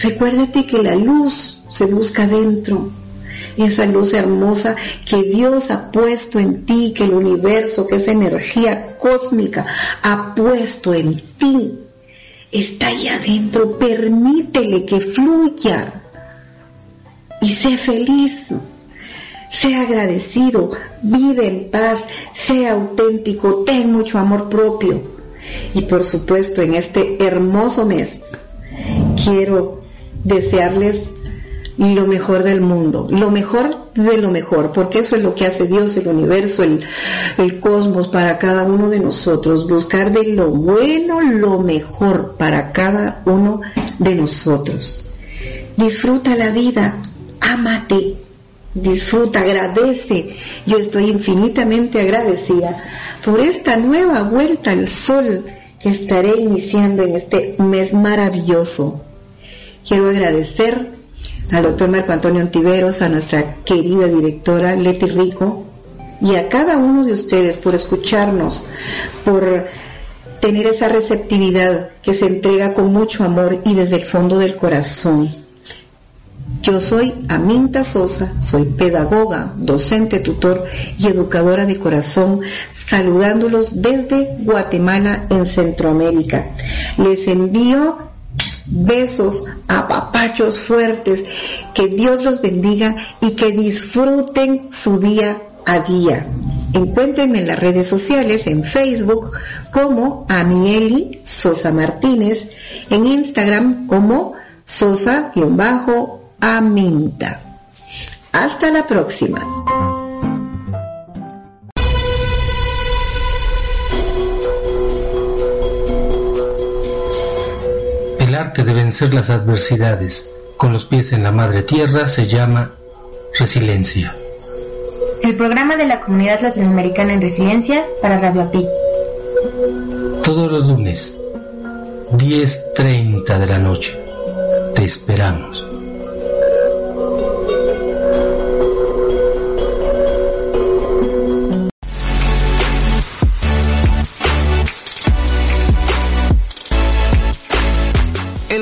Recuérdate que la luz se busca dentro, esa luz hermosa que Dios ha puesto en ti, que el universo, que esa energía cósmica ha puesto en ti, está ahí adentro, permítele que fluya y sé feliz. Sea agradecido, vive en paz, sea auténtico, ten mucho amor propio. Y por supuesto, en este hermoso mes, quiero desearles lo mejor del mundo, lo mejor de lo mejor, porque eso es lo que hace Dios, el universo, el, el cosmos para cada uno de nosotros, buscar de lo bueno lo mejor para cada uno de nosotros. Disfruta la vida, ámate, disfruta, agradece. Yo estoy infinitamente agradecida por esta nueva vuelta al sol que estaré iniciando en este mes maravilloso. Quiero agradecer al doctor Marco Antonio Antiveros, a nuestra querida directora Leti Rico y a cada uno de ustedes por escucharnos, por tener esa receptividad que se entrega con mucho amor y desde el fondo del corazón. Yo soy Aminta Sosa, soy pedagoga, docente, tutor y educadora de corazón, saludándolos desde Guatemala en Centroamérica. Les envío besos, apapachos fuertes, que Dios los bendiga y que disfruten su día a día. Encuéntrenme en las redes sociales, en Facebook como Amieli Sosa Martínez, en Instagram como Sosa-Aminta. Hasta la próxima. Arte de vencer las adversidades con los pies en la madre tierra se llama resiliencia. El programa de la Comunidad Latinoamericana en Resiliencia para Radio API. Todos los lunes, 10.30 de la noche. Te esperamos.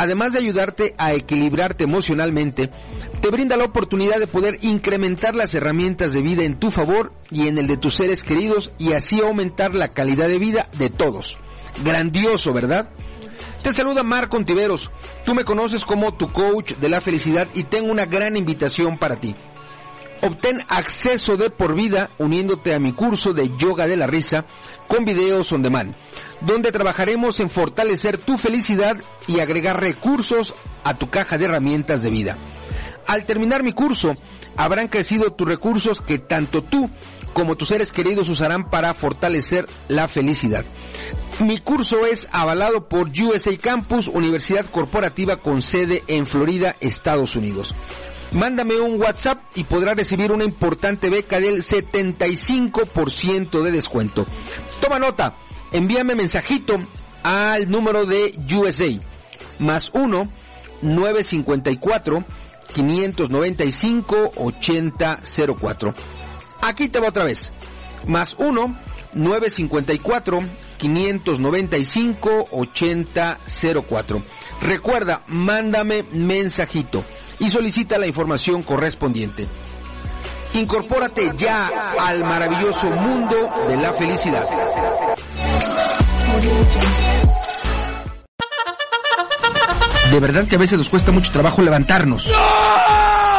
además de ayudarte a equilibrarte emocionalmente, te brinda la oportunidad de poder incrementar las herramientas de vida en tu favor y en el de tus seres queridos y así aumentar la calidad de vida de todos. Grandioso, ¿verdad? Te saluda Marco Ontiveros. Tú me conoces como tu coach de la felicidad y tengo una gran invitación para ti. Obtén acceso de por vida uniéndote a mi curso de yoga de la risa con videos on demand, donde trabajaremos en fortalecer tu felicidad y agregar recursos a tu caja de herramientas de vida. Al terminar mi curso, habrán crecido tus recursos que tanto tú como tus seres queridos usarán para fortalecer la felicidad. Mi curso es avalado por USA Campus, Universidad Corporativa con sede en Florida, Estados Unidos. Mándame un WhatsApp y podrás recibir una importante beca del 75% de descuento. Toma nota, envíame mensajito al número de USA, más 1 954 595 8004. Aquí te va otra vez, más 1 954 595 8004. Recuerda, mándame mensajito y solicita la información correspondiente. Incorpórate ya al maravilloso mundo de la felicidad. De verdad que a veces nos cuesta mucho trabajo levantarnos.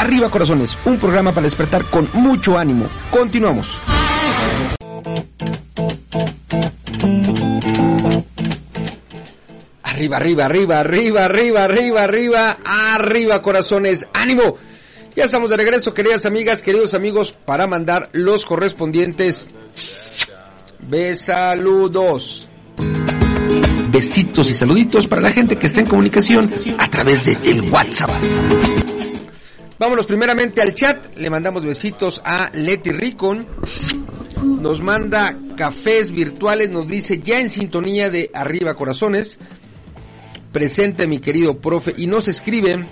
Arriba Corazones, un programa para despertar con mucho ánimo. Continuamos. Arriba, arriba, arriba, arriba, arriba, arriba, arriba, arriba, corazones, ánimo. Ya estamos de regreso, queridas amigas, queridos amigos, para mandar los correspondientes besaludos. Besitos y saluditos para la gente que está en comunicación a través de el WhatsApp. Vámonos primeramente al chat. Le mandamos besitos a Leti Ricon. Nos manda cafés virtuales. Nos dice ya en sintonía de Arriba Corazones. Presente mi querido profe. Y nos escribe.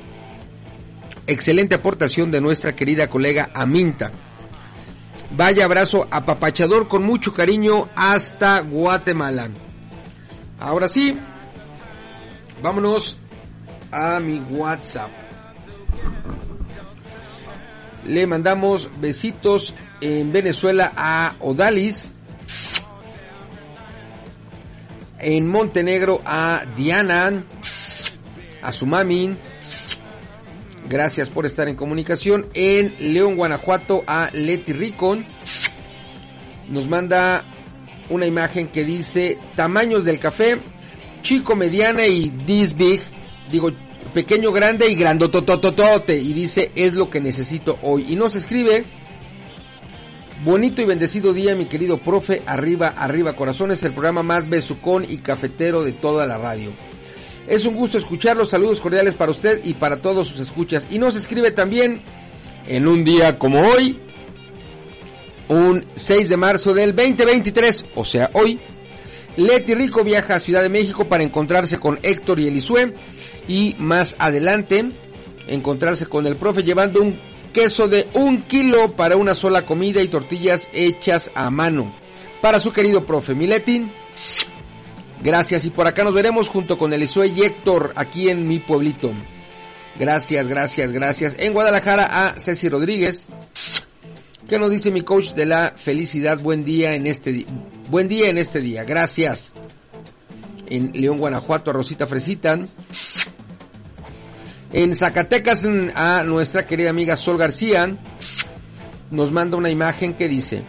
Excelente aportación de nuestra querida colega Aminta. Vaya abrazo apapachador con mucho cariño hasta Guatemala. Ahora sí, vámonos a mi WhatsApp. Le mandamos besitos en Venezuela a Odalis. En Montenegro a Diana, a su mami. Gracias por estar en comunicación. En León, Guanajuato a Leti Ricon. Nos manda una imagen que dice tamaños del café, chico, mediana y this big, digo pequeño, grande y grandotototote. Y dice es lo que necesito hoy y nos escribe bonito y bendecido día mi querido profe, arriba, arriba corazones, el programa más besucón y cafetero de toda la radio. Es un gusto escucharlos, saludos cordiales para usted y para todos sus escuchas. Y nos escribe también en un día como hoy, un 6 de marzo del 2023, o sea, hoy, Leti Rico viaja a Ciudad de México para encontrarse con Héctor y Elisue y más adelante encontrarse con el profe llevando un queso de un kilo para una sola comida y tortillas hechas a mano. Para su querido profe Miletin, gracias y por acá nos veremos junto con Elisue y Héctor aquí en mi pueblito. Gracias, gracias, gracias. En Guadalajara a Ceci Rodríguez, ¿Qué nos dice mi coach de la felicidad? Buen día en este día. Buen día en este día. Gracias. En León, Guanajuato, a Rosita Fresita. En Zacatecas, a nuestra querida amiga Sol García, nos manda una imagen que dice,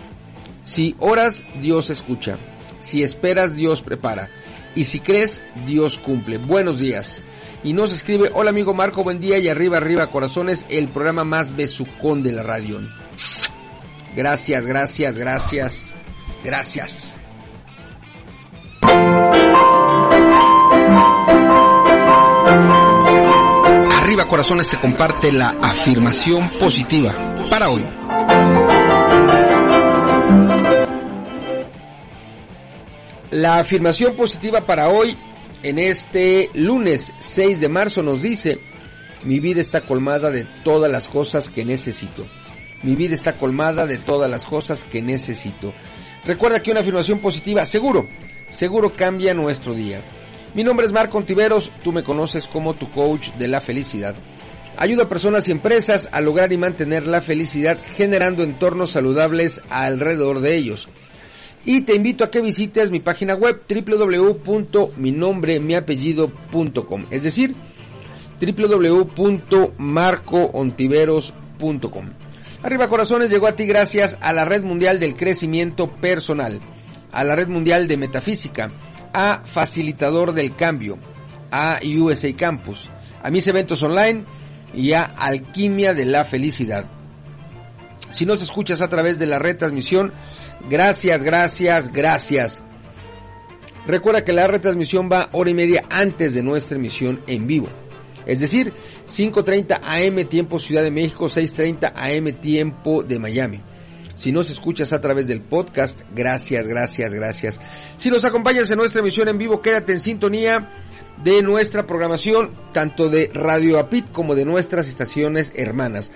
si oras, Dios escucha. Si esperas, Dios prepara. Y si crees, Dios cumple. Buenos días. Y nos escribe, hola amigo Marco, buen día y arriba, arriba, corazones, el programa más besucón de la radio. Gracias, gracias, gracias, gracias. Corazones te comparte la afirmación positiva para hoy. La afirmación positiva para hoy en este lunes 6 de marzo nos dice, mi vida está colmada de todas las cosas que necesito. Mi vida está colmada de todas las cosas que necesito. Recuerda que una afirmación positiva, seguro, seguro cambia nuestro día. Mi nombre es Marco Ontiveros, tú me conoces como tu coach de la felicidad. Ayuda a personas y empresas a lograr y mantener la felicidad generando entornos saludables alrededor de ellos. Y te invito a que visites mi página web www.minombremiapellido.com, es decir, www.marcoontiveros.com. Arriba Corazones llegó a ti gracias a la Red Mundial del Crecimiento Personal, a la Red Mundial de Metafísica, a Facilitador del Cambio, a USA Campus, a mis eventos online y a Alquimia de la Felicidad. Si nos escuchas a través de la retransmisión, gracias, gracias, gracias. Recuerda que la retransmisión va hora y media antes de nuestra emisión en vivo. Es decir, 5.30 AM tiempo Ciudad de México, 6.30 AM tiempo de Miami. Si nos escuchas a través del podcast, gracias, gracias, gracias. Si nos acompañas en nuestra emisión en vivo, quédate en sintonía de nuestra programación, tanto de Radio Apit como de nuestras estaciones hermanas.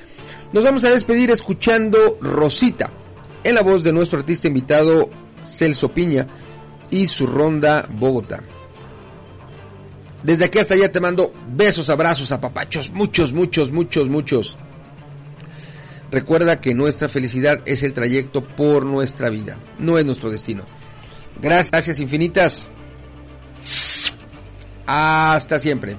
Nos vamos a despedir escuchando Rosita, en la voz de nuestro artista invitado Celso Piña y su ronda Bogotá. Desde aquí hasta allá te mando besos, abrazos, apapachos, muchos, muchos, muchos, muchos. Recuerda que nuestra felicidad es el trayecto por nuestra vida, no es nuestro destino. Gracias, infinitas. Hasta siempre.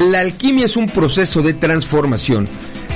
La alquimia es un proceso de transformación.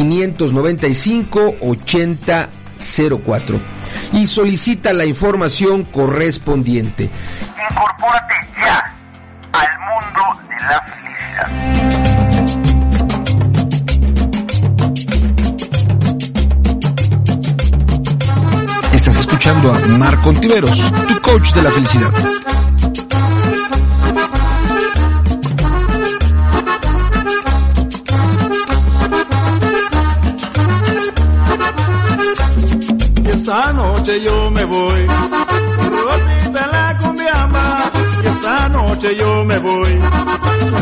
595 8004 y solicita la información correspondiente. Incorpórate ya al mundo de la felicidad. Estás escuchando a Marco Ontiveros, tu coach de la felicidad. Yo me voy. Rosita la cumbiamba, y esta noche yo me voy.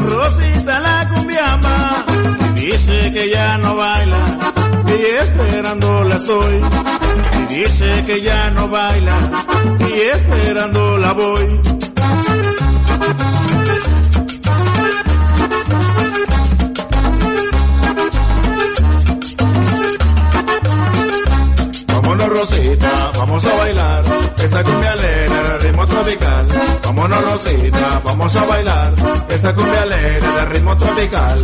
Rosita la cumbiamba, dice que ya no baila, y esperándola estoy. Y dice que ya no baila, y esperándola voy. Rosita, vamos a bailar, esta cumbia alegre de ritmo tropical. Vámonos Rosita, vamos a bailar, esta cumbia alegre de ritmo tropical.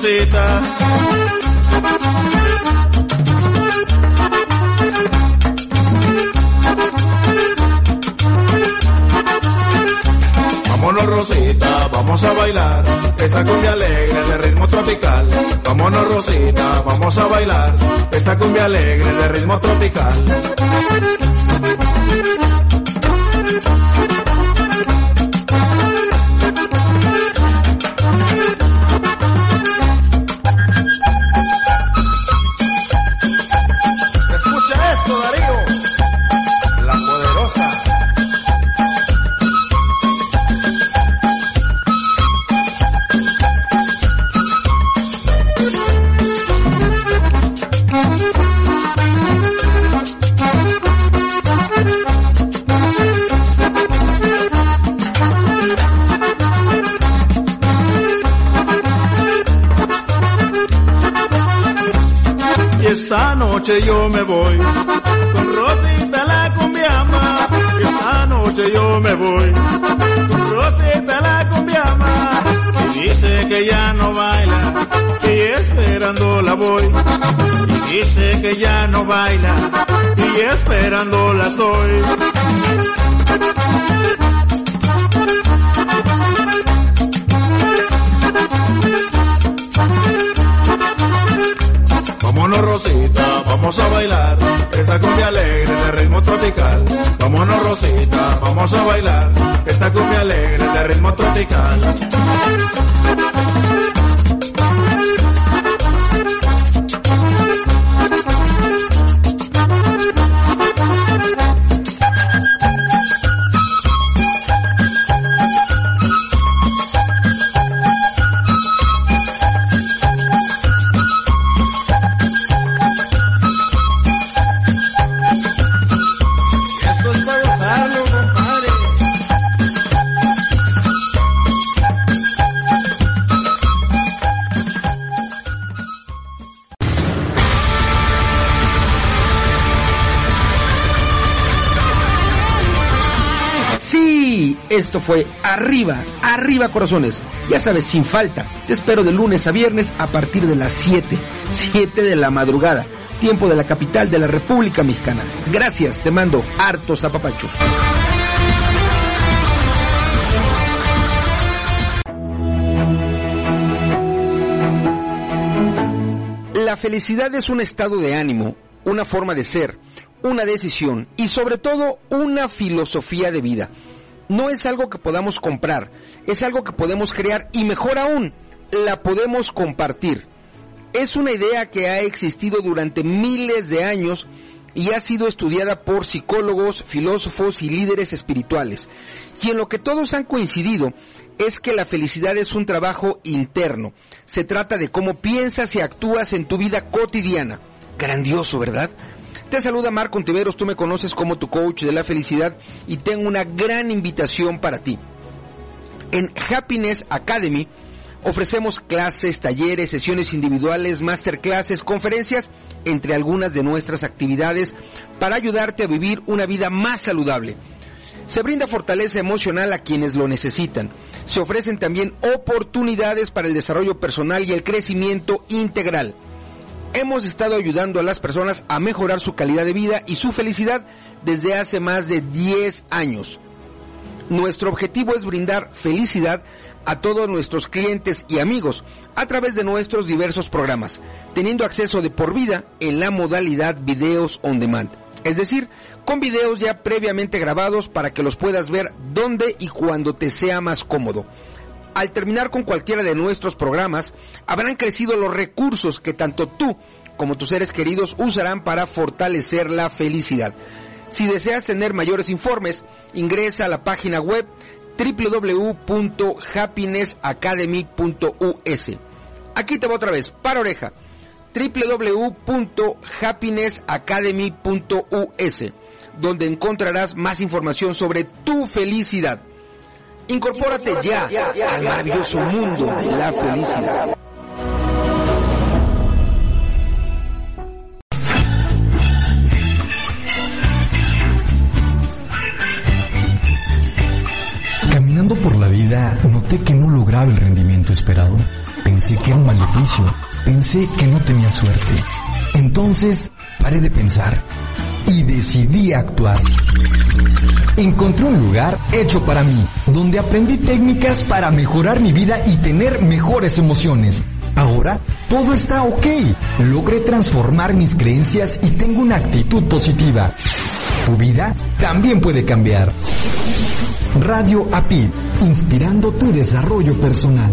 Rosita. Vámonos Rosita, vamos a bailar, esta cumbia alegre de ritmo tropical. Vámonos Rosita, vamos a bailar, esta cumbia alegre de ritmo tropical. Dice que ya no baila y esperando la estoy. Vámonos Rosita, vamos a bailar esta cumbia alegre de ritmo tropical. Vámonos Rosita, vamos a bailar esta cumbia alegre de ritmo tropical. Esto fue Arriba, Arriba Corazones. Ya sabes, sin falta. Te espero de lunes a viernes a partir de las 7, 7 de la madrugada, tiempo de la capital de la República Mexicana. Gracias, te mando hartos apapachos. La felicidad es un estado de ánimo, una forma de ser, una decisión y sobre todo una filosofía de vida. No es algo que podamos comprar, es algo que podemos crear y mejor aún, la podemos compartir. Es una idea que ha existido durante miles de años y ha sido estudiada por psicólogos, filósofos y líderes espirituales. Y en lo que todos han coincidido es que la felicidad es un trabajo interno. Se trata de cómo piensas y actúas en tu vida cotidiana. Grandioso, ¿verdad? Te saluda Marco Ontiveros, tú me conoces como tu coach de la felicidad y tengo una gran invitación para ti. En Happiness Academy ofrecemos clases, talleres, sesiones individuales, masterclasses, conferencias, entre algunas de nuestras actividades para ayudarte a vivir una vida más saludable. Se brinda fortaleza emocional a quienes lo necesitan. Se ofrecen también oportunidades para el desarrollo personal y el crecimiento integral. Hemos estado ayudando a las personas a mejorar su calidad de vida y su felicidad desde hace más de 10 años. Nuestro objetivo es brindar felicidad a todos nuestros clientes y amigos a través de nuestros diversos programas, teniendo acceso de por vida en la modalidad videos on demand. Es decir, con videos ya previamente grabados para que los puedas ver donde y cuando te sea más cómodo. Al terminar con cualquiera de nuestros programas, habrán crecido los recursos que tanto tú como tus seres queridos usarán para fortalecer la felicidad. Si deseas tener mayores informes, ingresa a la página web www.happinessacademy.us. Aquí te va otra vez, para oreja www.happinessacademy.us, donde encontrarás más información sobre tu felicidad. Incorpórate ya al maravilloso mundo de la felicidad. Caminando por la vida, noté que no lograba el rendimiento esperado. Pensé que era un maleficio. Pensé que no tenía suerte. Entonces, paré de pensar. Y decidí actuar. Encontré un lugar hecho para mí, donde aprendí técnicas para mejorar mi vida y tener mejores emociones. Ahora todo está ok. Logré transformar mis creencias y tengo una actitud positiva. Tu vida también puede cambiar. Radio APID, inspirando tu desarrollo personal.